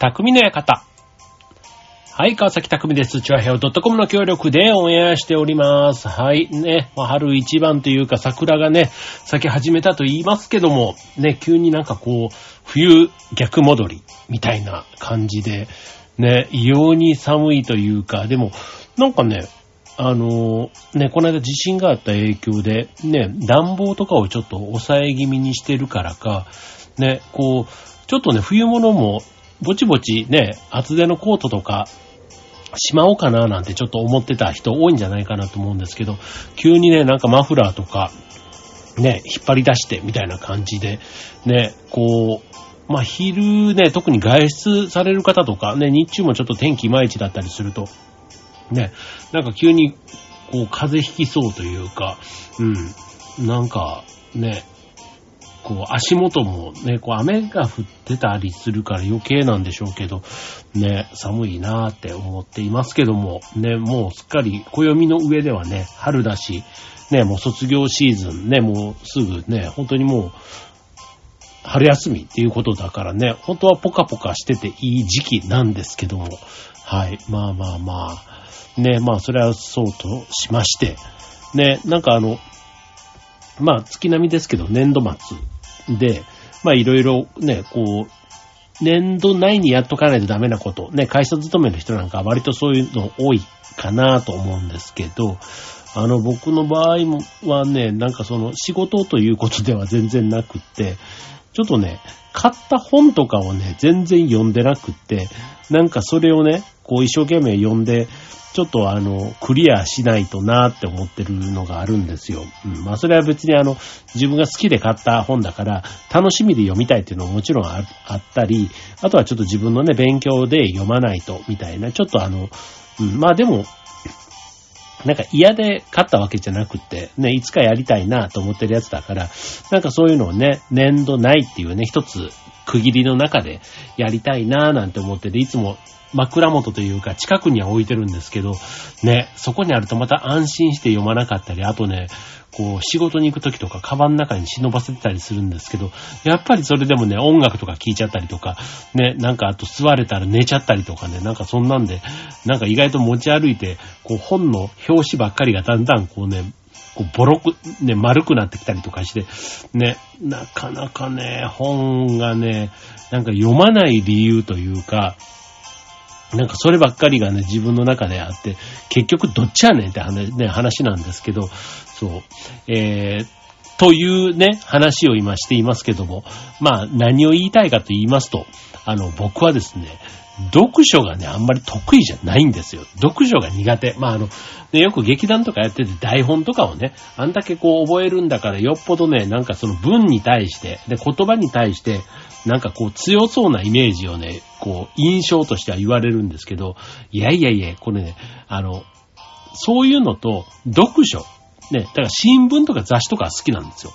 匠の館。はい、川崎匠です。チュアヘオ .com の協力でオンエアしております。はい、ね、まあ春一番というか桜がね、咲き始めたと言いますけども、ね、急になんかこう、冬逆戻りみたいな感じで、ね、異様に寒いというか、でも、なんかね、あのね、この間地震があった影響で、ね、暖房とかをちょっと抑え気味にしてるからか、ね、こう、ちょっとね、冬物も、ぼちぼちね、厚手のコートとか、しまおうかななんてちょっと思ってた人多いんじゃないかなと思うんですけど、急にね、なんかマフラーとか、ね、引っ張り出してみたいな感じで、ね、こう、まあ、昼ね、特に外出される方とか、ね、日中もちょっと天気いまいちだったりすると、ね、なんか急に、こう、風邪ひきそうというか、うん、なんか、ね、こう、足元もね、こう、雨が降ってたりするから余計なんでしょうけど、ね、寒いなーって思っていますけども、ね、もうすっかり暦の上ではね、春だし、ね、もう卒業シーズンね、もうすぐね、本当にもう、春休みっていうことだからね、本当はポカポカしてていい時期なんですけども、はい、まあまあまあ、ね、まあそれはそうとしまして、ね、なんかあの、まあ月並みですけど年度末で、まあいろいろね、こう、年度内にやっとかないとダメなこと、ね、会社勤めの人なんか割とそういうの多いかなと思うんですけど、あの僕の場合はね、なんかその仕事ということでは全然なくって、ちょっとね、買った本とかをね、全然読んでなくって、なんかそれをね、こう一生懸命読んで、ちょっとあの、クリアしないとなって思ってるのがあるんですよ。うん。まあそれは別にあの、自分が好きで買った本だから、楽しみで読みたいっていうのももちろんあったり、あとはちょっと自分のね、勉強で読まないと、みたいな、ちょっとあの、うん、まあでも、なんか嫌で買ったわけじゃなくて、ね、いつかやりたいなと思ってるやつだから、なんかそういうのをね、年度ないっていうね、一つ区切りの中でやりたいなぁなんて思ってて、いつも枕元というか近くには置いてるんですけど、ね、そこにあるとまた安心して読まなかったり、あとね、こう仕事に行く時とかカバンの中に忍ばせてたりするんですけど、やっぱりそれでもね、音楽とか聴いちゃったりとか、ね、なんかあと座れたら寝ちゃったりとかね、なんかそんなんで、なんか意外と持ち歩いて、こう本の表紙ばっかりがだんだんこうね、こうボロく、ね、丸くなってきたりとかして、ね、なかなかね、本がね、なんか読まない理由というか、なんかそればっかりがね、自分の中であって、結局どっちやねんって話,、ね、話なんですけど、そう、えー、というね、話を今していますけども、まあ何を言いたいかと言いますと、あの、僕はですね、読書がね、あんまり得意じゃないんですよ。読書が苦手。まあ、あの、ね、よく劇団とかやってて台本とかをね、あんだけこう覚えるんだからよっぽどね、なんかその文に対して、で、言葉に対して、なんかこう強そうなイメージをね、こう印象としては言われるんですけど、いやいやいや、これね、あの、そういうのと読書、ね、だから新聞とか雑誌とか好きなんですよ。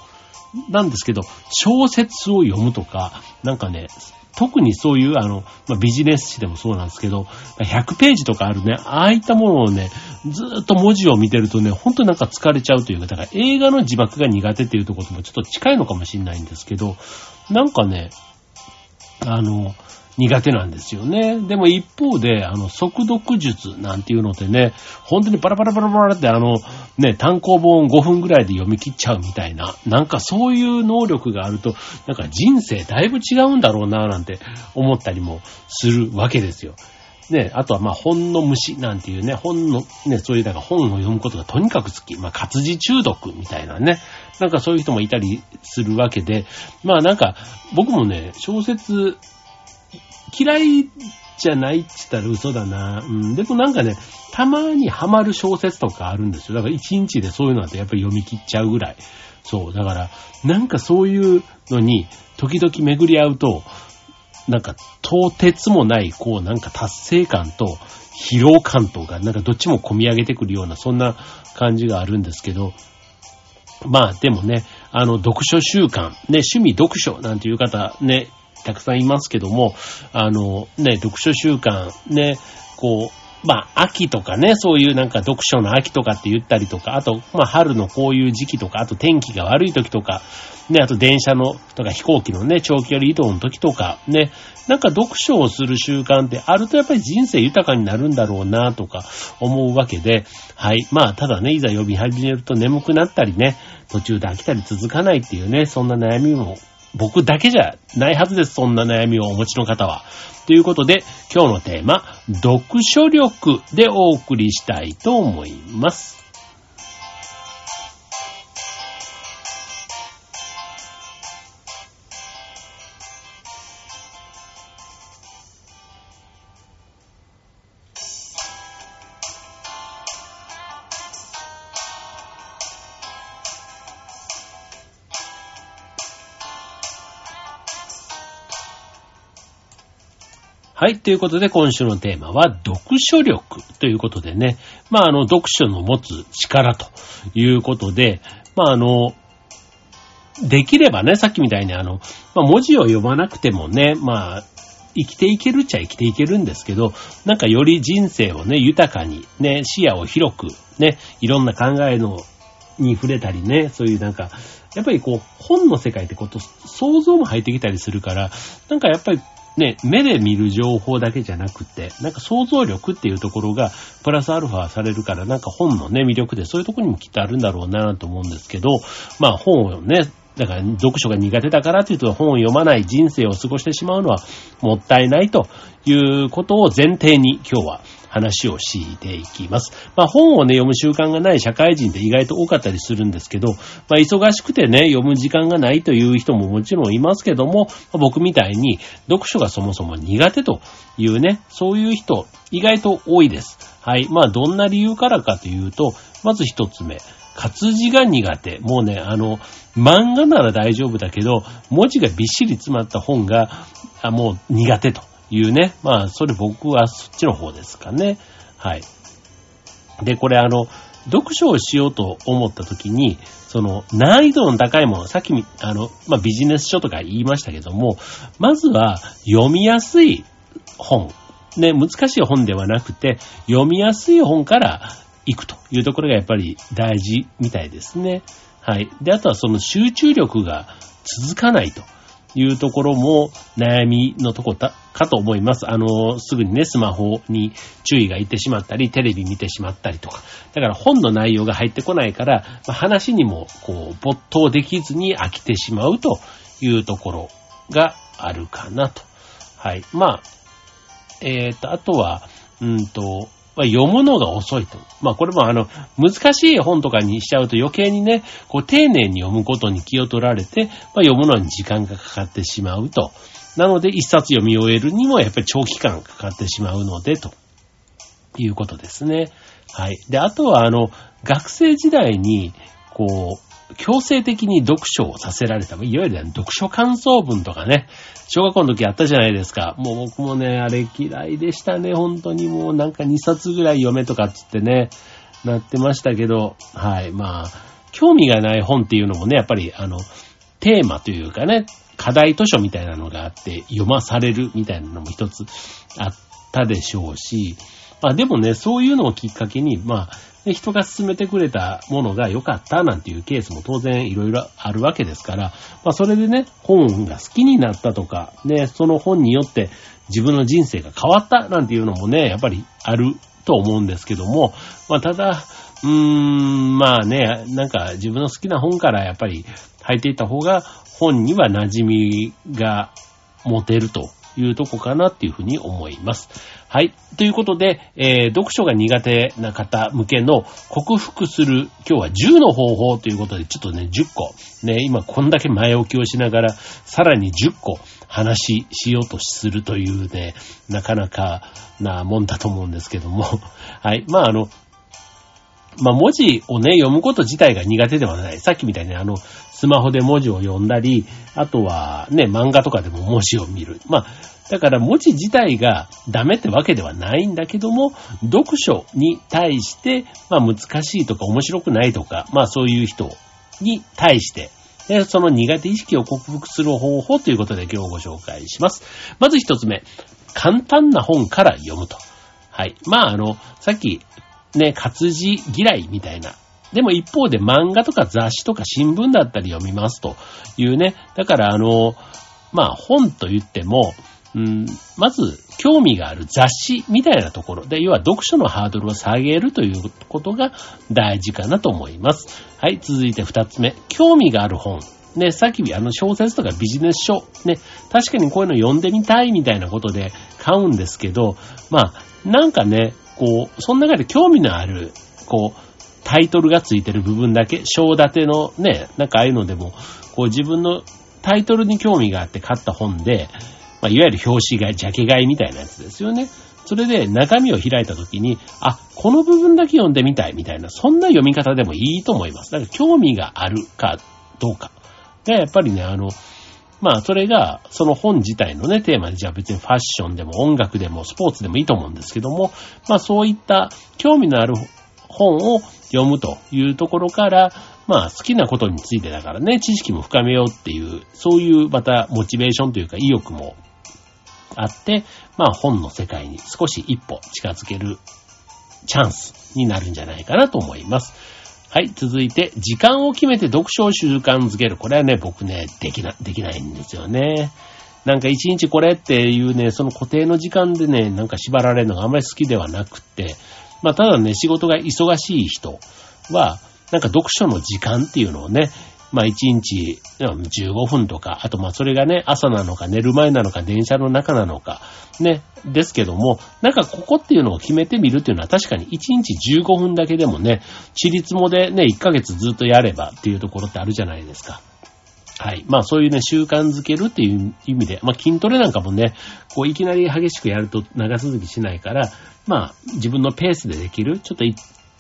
なんですけど、小説を読むとか、なんかね、特にそういう、あの、まあ、ビジネス誌でもそうなんですけど、100ページとかあるね、ああいったものをね、ずーっと文字を見てるとね、ほんとなんか疲れちゃうというか、だから映画の字幕が苦手っていうところともちょっと近いのかもしれないんですけど、なんかね、あの、苦手なんですよね。でも一方で、あの、速読術なんていうのでね、本当にパラパラパラパラってあの、ね、単行本5分ぐらいで読み切っちゃうみたいな、なんかそういう能力があると、なんか人生だいぶ違うんだろうな、なんて思ったりもするわけですよ。ね、あとはまあ本の虫なんていうね、本の、ね、そういうなんか本を読むことがとにかく好き。まあ活字中毒みたいなね。なんかそういう人もいたりするわけで、まあなんか僕もね、小説嫌いじゃないって言ったら嘘だな。うん。でもなんかね、たまにハマる小説とかあるんですよ。だから一日でそういうのってやっぱり読み切っちゃうぐらい。そう。だから、なんかそういうのに時々巡り合うと、なんか、とてつもない、こう、なんか達成感と疲労感とか、なんかどっちも込み上げてくるような、そんな感じがあるんですけど、まあ、でもね、あの、読書習慣、ね、趣味読書なんていう方、ね、たくさんいますけども、あの、ね、読書習慣、ね、こう、まあ、秋とかね、そういうなんか読書の秋とかって言ったりとか、あと、まあ、春のこういう時期とか、あと天気が悪い時とか、ね、あと電車の、とか飛行機のね、長距離移動の時とか、ね、なんか読書をする習慣ってあるとやっぱり人生豊かになるんだろうなとか思うわけで、はい。まあ、ただね、いざ呼び始めると眠くなったりね、途中で飽きたり続かないっていうね、そんな悩みも僕だけじゃないはずです。そんな悩みをお持ちの方は。ということで、今日のテーマ、読書力でお送りしたいと思います。はい。ということで、今週のテーマは、読書力ということでね。まあ、あの、読書の持つ力ということで、まあ、あの、できればね、さっきみたいにあの、まあ、文字を読まなくてもね、まあ、生きていけるっちゃ生きていけるんですけど、なんかより人生をね、豊かに、ね、視野を広く、ね、いろんな考えの、に触れたりね、そういうなんか、やっぱりこう、本の世界ってこと、想像も入ってきたりするから、なんかやっぱりね、目で見る情報だけじゃなくて、なんか想像力っていうところが、プラスアルファされるから、なんか本のね、魅力でそういうところにもきっとあるんだろうなと思うんですけど、まあ本をね、だから読書が苦手だからっていうと本を読まない人生を過ごしてしまうのはもったいないということを前提に今日は話をしていきます。まあ本をね、読む習慣がない社会人って意外と多かったりするんですけど、まあ忙しくてね、読む時間がないという人ももちろんいますけども、僕みたいに読書がそもそも苦手というね、そういう人意外と多いです。はい。まあどんな理由からかというと、まず一つ目。活字が苦手。もうね、あの、漫画なら大丈夫だけど、文字がびっしり詰まった本が、あもう苦手と。いうね。まあ、それ僕はそっちの方ですかね。はい。で、これあの、読書をしようと思った時に、その難易度の高いもの、さっきあの、まあ、ビジネス書とか言いましたけども、まずは読みやすい本。ね、難しい本ではなくて、読みやすい本から行くというところがやっぱり大事みたいですね。はい。で、あとはその集中力が続かないと。いうところも悩みのとこかと思います。あの、すぐにね、スマホに注意がいってしまったり、テレビ見てしまったりとか。だから本の内容が入ってこないから、まあ、話にも、こう、没頭できずに飽きてしまうというところがあるかなと。はい。まあ、えっ、ー、と、あとは、うんと、まあ、読むのが遅いと。まあこれもあの、難しい本とかにしちゃうと余計にね、こう丁寧に読むことに気を取られて、まあ、読むのに時間がかかってしまうと。なので一冊読み終えるにもやっぱり長期間かかってしまうので、ということですね。はい。で、あとはあの、学生時代に、こう、強制的に読書をさせられた。いわゆる読書感想文とかね、小学校の時あったじゃないですか。もう僕もね、あれ嫌いでしたね。本当にもうなんか2冊ぐらい読めとかっつってね、なってましたけど、はい。まあ、興味がない本っていうのもね、やっぱりあの、テーマというかね、課題図書みたいなのがあって読まされるみたいなのも一つあったでしょうし、まあでもね、そういうのをきっかけに、まあ、人が勧めてくれたものが良かったなんていうケースも当然いろいろあるわけですから、まあそれでね、本が好きになったとか、ね、その本によって自分の人生が変わったなんていうのもね、やっぱりあると思うんですけども、まあただ、うーん、まあね、なんか自分の好きな本からやっぱり入っていった方が本には馴染みが持てると。いうとこかなっていうふうに思います。はい。ということで、えー、読書が苦手な方向けの克服する、今日は10の方法ということで、ちょっとね、10個、ね、今こんだけ前置きをしながら、さらに10個話しようとするというね、なかなかなもんだと思うんですけども、はい。まあ、あの、まあ、文字をね、読むこと自体が苦手ではない。さっきみたいにあの、スマホで文字を読んだり、あとはね、漫画とかでも文字を見る。まあ、だから文字自体がダメってわけではないんだけども、読書に対して、まあ難しいとか面白くないとか、まあそういう人に対して、でその苦手意識を克服する方法ということで今日ご紹介します。まず一つ目、簡単な本から読むと。はい。まあ、あの、さっき、ね、活字嫌いみたいな。でも一方で漫画とか雑誌とか新聞だったり読みますというね。だからあの、まあ本と言っても、うん、まず、興味がある雑誌みたいなところで、要は読書のハードルを下げるということが大事かなと思います。はい、続いて二つ目。興味がある本。ね、さっきあの小説とかビジネス書、ね、確かにこういうの読んでみたいみたいなことで買うんですけど、まあ、なんかね、こう、その中で興味のある、こう、タイトルがついてる部分だけ、章立てのね、なんかああいうのでも、こう自分のタイトルに興味があって買った本で、まあ、いわゆる表紙買い、ジャケ買いみたいなやつですよね。それで中身を開いたときに、あ、この部分だけ読んでみたいみたいな、そんな読み方でもいいと思います。だから興味があるかどうか。が、やっぱりね、あの、まあ、それが、その本自体のね、テーマで、じゃあ別にファッションでも音楽でもスポーツでもいいと思うんですけども、まあそういった興味のある本を読むというところから、まあ好きなことについてだからね、知識も深めようっていう、そういうまたモチベーションというか意欲もあって、まあ本の世界に少し一歩近づけるチャンスになるんじゃないかなと思います。はい、続いて、時間を決めて読書を習慣づける。これはね、僕ね、できな、できないんですよね。なんか一日これっていうね、その固定の時間でね、なんか縛られるのがあんまり好きではなくって、まあただね、仕事が忙しい人は、なんか読書の時間っていうのをね、まあ1日15分とか、あとまあそれがね、朝なのか寝る前なのか電車の中なのか、ね、ですけども、なんかここっていうのを決めてみるっていうのは確かに1日15分だけでもね、私立もでね、1ヶ月ずっとやればっていうところってあるじゃないですか。はい。まあそういうね、習慣づけるっていう意味で、まあ筋トレなんかもね、こういきなり激しくやると長続きしないから、まあ自分のペースでできる、ちょっと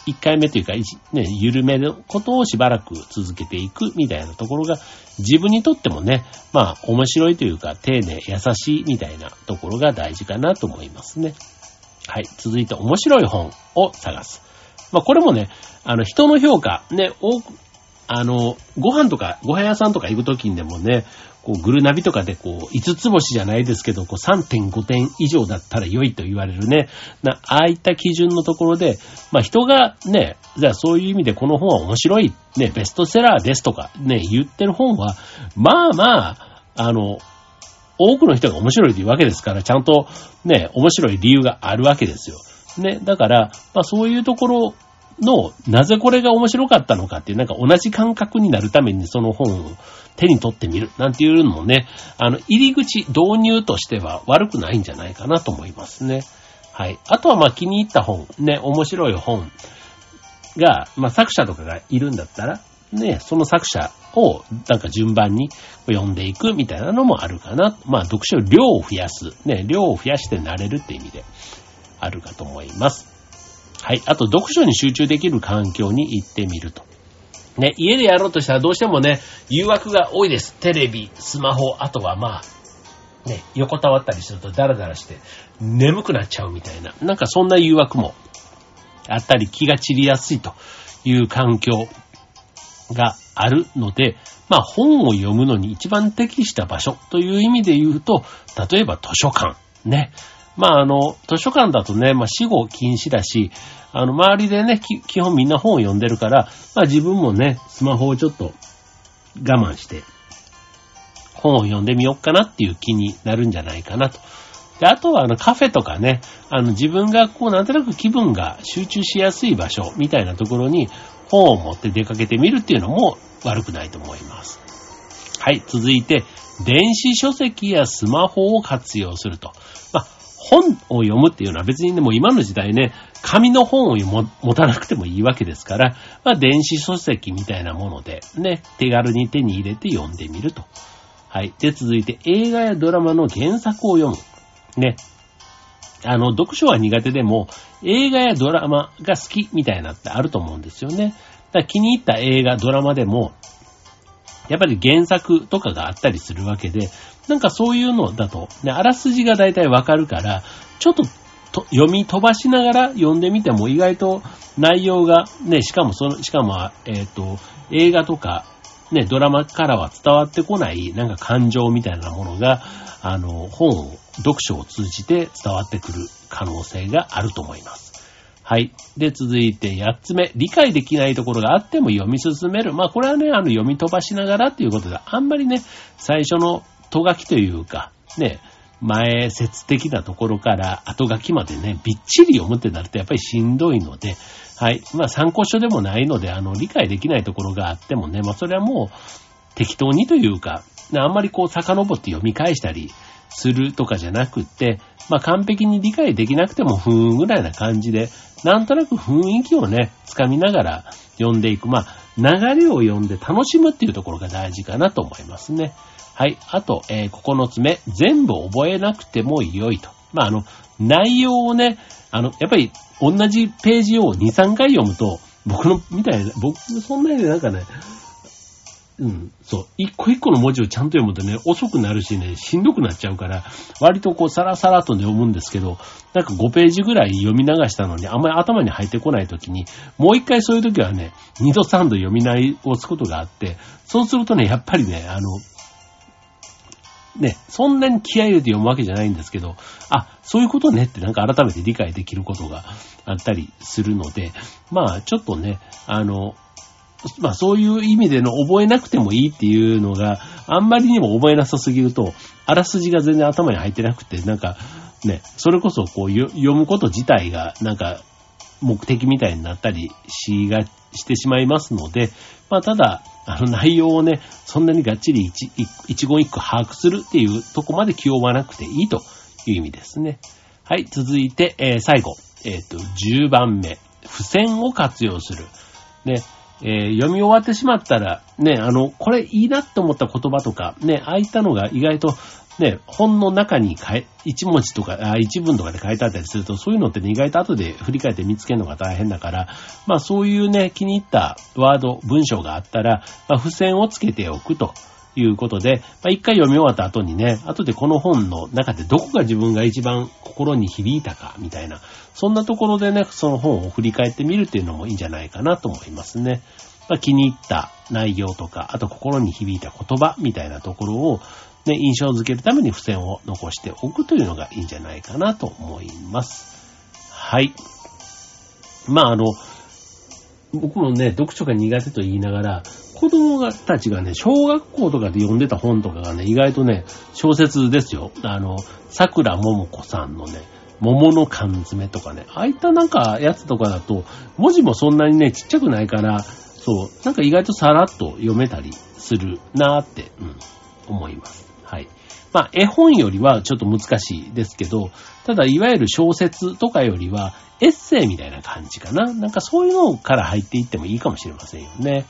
一回目というか、ね、緩めることをしばらく続けていくみたいなところが、自分にとってもね、まあ、面白いというか、丁寧、優しいみたいなところが大事かなと思いますね。はい。続いて、面白い本を探す。まあ、これもね、あの、人の評価、ね、多く、あの、ご飯とか、ご飯屋さんとか行くときにでもね、こう、グルナビとかでこう、5つ星じゃないですけど、こう、3.5点以上だったら良いと言われるね。な、ああいった基準のところで、まあ人がね、じゃあそういう意味でこの本は面白い、ね、ベストセラーですとか、ね、言ってる本は、まあまあ、あの、多くの人が面白いというわけですから、ちゃんとね、面白い理由があるわけですよ。ね、だから、まあそういうところの、なぜこれが面白かったのかっていう、なんか同じ感覚になるためにその本を手に取ってみる、なんていうのもね、あの、入り口、導入としては悪くないんじゃないかなと思いますね。はい。あとはまあ気に入った本、ね、面白い本が、まあ作者とかがいるんだったら、ね、その作者をなんか順番に読んでいくみたいなのもあるかな。まあ読書量を増やす。ね、量を増やして慣れるって意味であるかと思います。はい。あと、読書に集中できる環境に行ってみると。ね、家でやろうとしたらどうしてもね、誘惑が多いです。テレビ、スマホ、あとはまあ、ね、横たわったりするとダラダラして眠くなっちゃうみたいな、なんかそんな誘惑もあったり気が散りやすいという環境があるので、まあ本を読むのに一番適した場所という意味で言うと、例えば図書館、ね、まあ、あの、図書館だとね、まあ、死後禁止だし、あの、周りでね、基本みんな本を読んでるから、まあ、自分もね、スマホをちょっと我慢して、本を読んでみようかなっていう気になるんじゃないかなと。で、あとは、あの、カフェとかね、あの、自分がこう、なんとなく気分が集中しやすい場所みたいなところに本を持って出かけてみるっていうのも悪くないと思います。はい、続いて、電子書籍やスマホを活用すると。本を読むっていうのは別にね、も今の時代ね、紙の本を持たなくてもいいわけですから、まあ電子書籍みたいなものでね、手軽に手に入れて読んでみると。はい。で、続いて映画やドラマの原作を読む。ね。あの、読書は苦手でも、映画やドラマが好きみたいなってあると思うんですよね。だから気に入った映画、ドラマでも、やっぱり原作とかがあったりするわけで、なんかそういうのだと、ね、あらすじが大体わかるから、ちょっと読み飛ばしながら読んでみても意外と内容が、ね、しかもその、しかも、えっ、ー、と、映画とか、ね、ドラマからは伝わってこない、なんか感情みたいなものが、あの、本を、読書を通じて伝わってくる可能性があると思います。はい。で、続いて8つ目。理解できないところがあっても読み進める。まあ、これはね、あの、読み飛ばしながらっていうことで、あんまりね、最初のと書きというか、ね、前説的なところから後書きまでね、びっちり読むってなるとやっぱりしんどいので、はい。まあ参考書でもないので、あの、理解できないところがあってもね、まあそれはもう適当にというか、あんまりこう遡って読み返したりするとかじゃなくって、まあ完璧に理解できなくてもふーんぐらいな感じで、なんとなく雰囲気をね、つかみながら読んでいく。まあ流れを読んで楽しむっていうところが大事かなと思いますね。はい。あと、えー、9つ目。全部覚えなくても良いと。まあ、あの、内容をね、あの、やっぱり同じページを2、3回読むと、僕の、みたいな、僕、そんなになんかね、うん、そう。一個一個の文字をちゃんと読むとね、遅くなるしね、しんどくなっちゃうから、割とこう、サラサラとね、読むんですけど、なんか5ページぐらい読み流したのに、あんまり頭に入ってこないときに、もう一回そういうときはね、2度3度読み直すことがあって、そうするとね、やっぱりね、あの、ね、そんなに気合入れて読むわけじゃないんですけど、あ、そういうことねってなんか改めて理解できることがあったりするので、まあちょっとね、あの、まあそういう意味での覚えなくてもいいっていうのがあんまりにも覚えなさすぎると、あらすじが全然頭に入ってなくて、なんかね、それこそこう読むこと自体がなんか目的みたいになったりしが、してしまいますので、まあただ、あの内容をね、そんなにがっちり一一言一句把握するっていうとこまで気負わなくていいという意味ですね。はい、続いて、えー、最後、えっ、ー、と、10番目。付箋を活用する。ね、えー、読み終わってしまったら、ね、あの、これいいなって思った言葉とか、ね、ああいったのが意外とね、本の中に変え、一文字とか、あ一文とかで書いてあったりすると、そういうのってね、意外と後で振り返って見つけるのが大変だから、まあそういうね、気に入ったワード、文章があったら、まあ付箋をつけておくと。いうことで、まあ、一回読み終わった後にね、後でこの本の中でどこが自分が一番心に響いたか、みたいな、そんなところでね、その本を振り返ってみるっていうのもいいんじゃないかなと思いますね。まあ、気に入った内容とか、あと心に響いた言葉みたいなところを、ね、印象づけるために付箋を残しておくというのがいいんじゃないかなと思います。はい。まあ、あの、僕もね、読書が苦手と言いながら、子供たちがね、小学校とかで読んでた本とかがね、意外とね、小説ですよ。あの、桜桃子さんのね、桃の缶詰とかね、ああいったなんかやつとかだと、文字もそんなにね、ちっちゃくないから、そう、なんか意外とさらっと読めたりするなーって、うん、思います。はい。まあ、絵本よりはちょっと難しいですけど、ただ、いわゆる小説とかよりは、エッセイみたいな感じかな。なんかそういうのから入っていってもいいかもしれませんよね。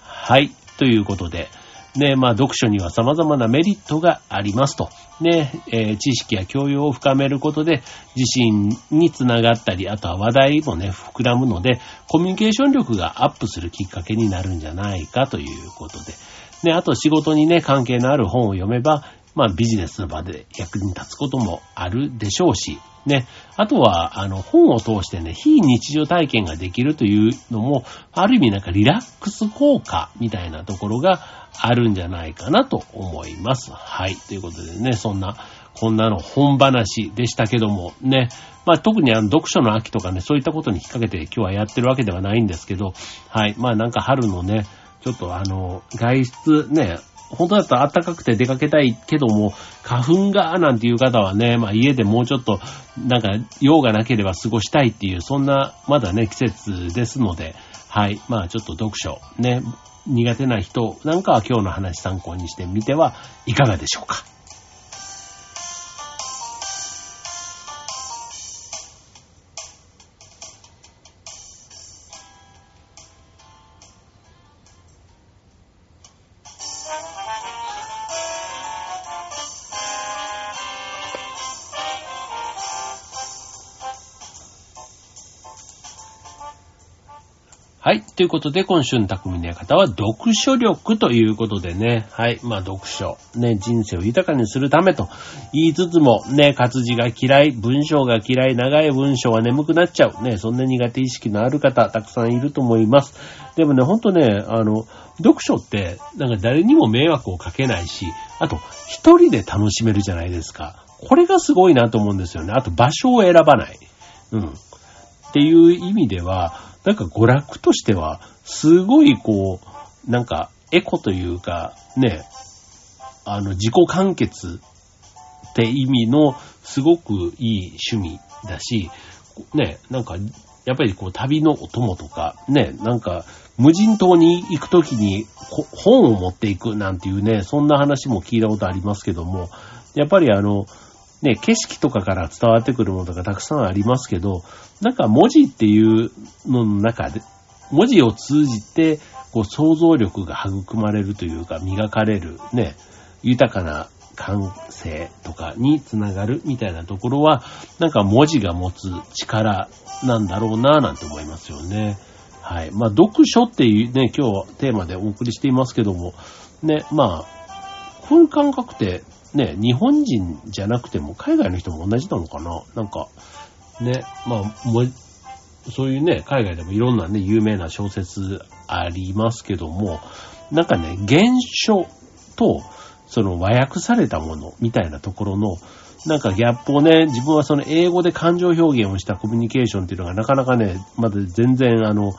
はい。ということで、ね、まあ、読書には様々なメリットがありますと。ね、えー、知識や教養を深めることで、自身につながったり、あとは話題もね、膨らむので、コミュニケーション力がアップするきっかけになるんじゃないかということで、で、あと仕事にね、関係のある本を読めば、まあビジネスの場で役に立つこともあるでしょうし、ね。あとは、あの、本を通してね、非日常体験ができるというのも、ある意味なんかリラックス効果みたいなところがあるんじゃないかなと思います。はい。ということでね、そんな、こんなの本話でしたけども、ね。まあ特にあの読書の秋とかね、そういったことに引っ掛けて今日はやってるわけではないんですけど、はい。まあなんか春のね、ちょっとあの、外出ね、本当だったら暖かくて出かけたいけども、花粉がなんていう方はね、まあ家でもうちょっと、なんか用がなければ過ごしたいっていう、そんな、まだね、季節ですので、はい。まあちょっと読書、ね、苦手な人なんかは今日の話参考にしてみてはいかがでしょうか。はい。ということで、今週の匠の方は、読書力ということでね。はい。まあ、読書。ね、人生を豊かにするためと言いつつも、ね、活字が嫌い、文章が嫌い、長い文章は眠くなっちゃう。ね、そんな苦手意識のある方、たくさんいると思います。でもね、ほんとね、あの、読書って、なんか誰にも迷惑をかけないし、あと、一人で楽しめるじゃないですか。これがすごいなと思うんですよね。あと場所を選ばない。うん。っていう意味では、なんか娯楽としては、すごいこう、なんかエコというか、ね、あの、自己完結って意味のすごくいい趣味だし、ね、なんか、やっぱりこう旅のお供とか、ね、なんか無人島に行くときに本を持っていくなんていうね、そんな話も聞いたことありますけども、やっぱりあの、ね、景色とかから伝わってくるものがたくさんありますけど、なんか文字っていうのの中で、文字を通じて、こう想像力が育まれるというか、磨かれる、ね、豊かな感性とかにつながるみたいなところは、なんか文字が持つ力なんだろうなぁなんて思いますよね。はい。まあ、読書っていうね、今日テーマでお送りしていますけども、ね、まあ、こういう感覚ってね、日本人じゃなくても海外の人も同じなのかな？なんか、ね、まあ、もそういうね、海外でもいろんなね、有名な小説ありますけども、なんかね、原書と、その和訳されたものみたいなところの、なんかギャップをね、自分はその英語で感情表現をしたコミュニケーションっていうのがなかなかね、まだ全然あの、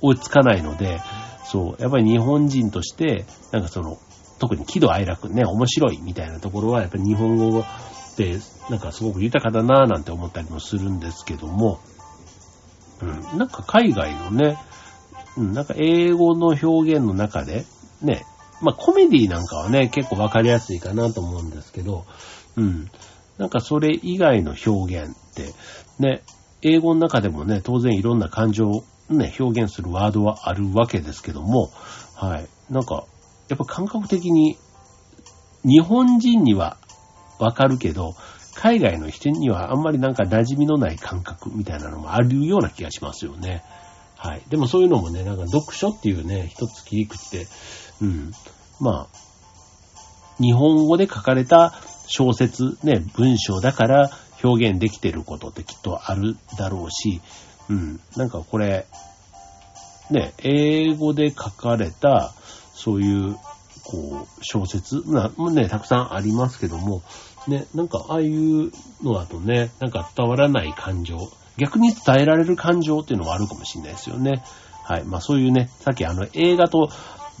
追いつかないので、そう、やっぱり日本人として、なんかその、特に喜怒哀楽ね、面白いみたいなところは、やっぱり日本語って、なんかすごく豊かだなぁなんて思ったりもするんですけども、うん、なんか海外のね、うん、なんか英語の表現の中で、ね、まあコメディなんかはね、結構わかりやすいかなと思うんですけど、うん。なんかそれ以外の表現って、ね、英語の中でもね、当然いろんな感情をね、表現するワードはあるわけですけども、はい。なんか、やっぱ感覚的に、日本人にはわかるけど、海外の人にはあんまりなんか馴染みのない感覚みたいなのもあるような気がしますよね。はい。でもそういうのもね、なんか読書っていうね、一つ切り口で、うん。まあ、日本語で書かれた小説、ね、文章だから表現できてることってきっとあるだろうし、うん。なんかこれ、ね、英語で書かれた、そういう、こう、小説な、ね、たくさんありますけども、ね、なんかああいうのだとね、なんか伝わらない感情、逆に伝えられる感情っていうのもあるかもしれないですよね。はい。まあそういうね、さっきあの映画と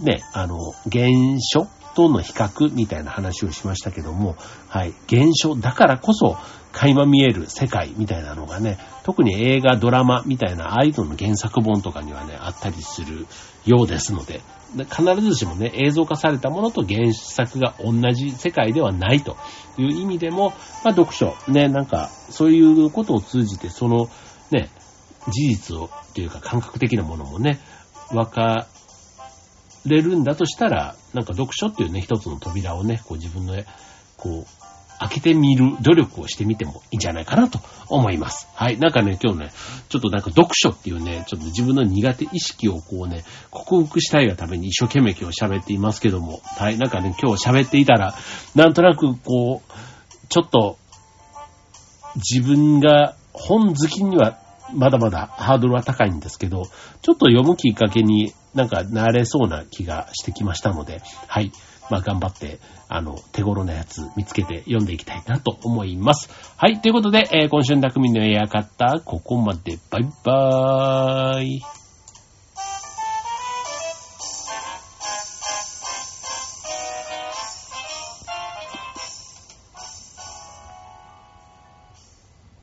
ね、あの、原書との比較みたいな話をしましたけども、はい、現象だからこそ垣間見える世界みたいなのがね、特に映画、ドラマみたいなアイドルの原作本とかにはね、あったりするようですので、必ずしもね、映像化されたものと原作が同じ世界ではないという意味でも、まあ読書、ね、なんか、そういうことを通じて、その、ね、事実を、というか感覚的なものもね、わかれるんだとしたら、なんか読書っていうね、一つの扉をね、こう自分の、こう、開けてみる努力をしてみてもいいんじゃないかなと思います。はい。なんかね、今日ね、ちょっとなんか読書っていうね、ちょっと自分の苦手意識をこうね、克服したいがために一生懸命今日喋っていますけども、はい。なんかね、今日喋っていたら、なんとなくこう、ちょっと、自分が本好きにはまだまだハードルは高いんですけど、ちょっと読むきっかけになんかなれそうな気がしてきましたので、はい。まあ頑張って、あの、手頃なやつ見つけて読んでいきたいなと思います。はい。ということで、えー、今週の匠のエアカッター、ここまで。バイバーイ。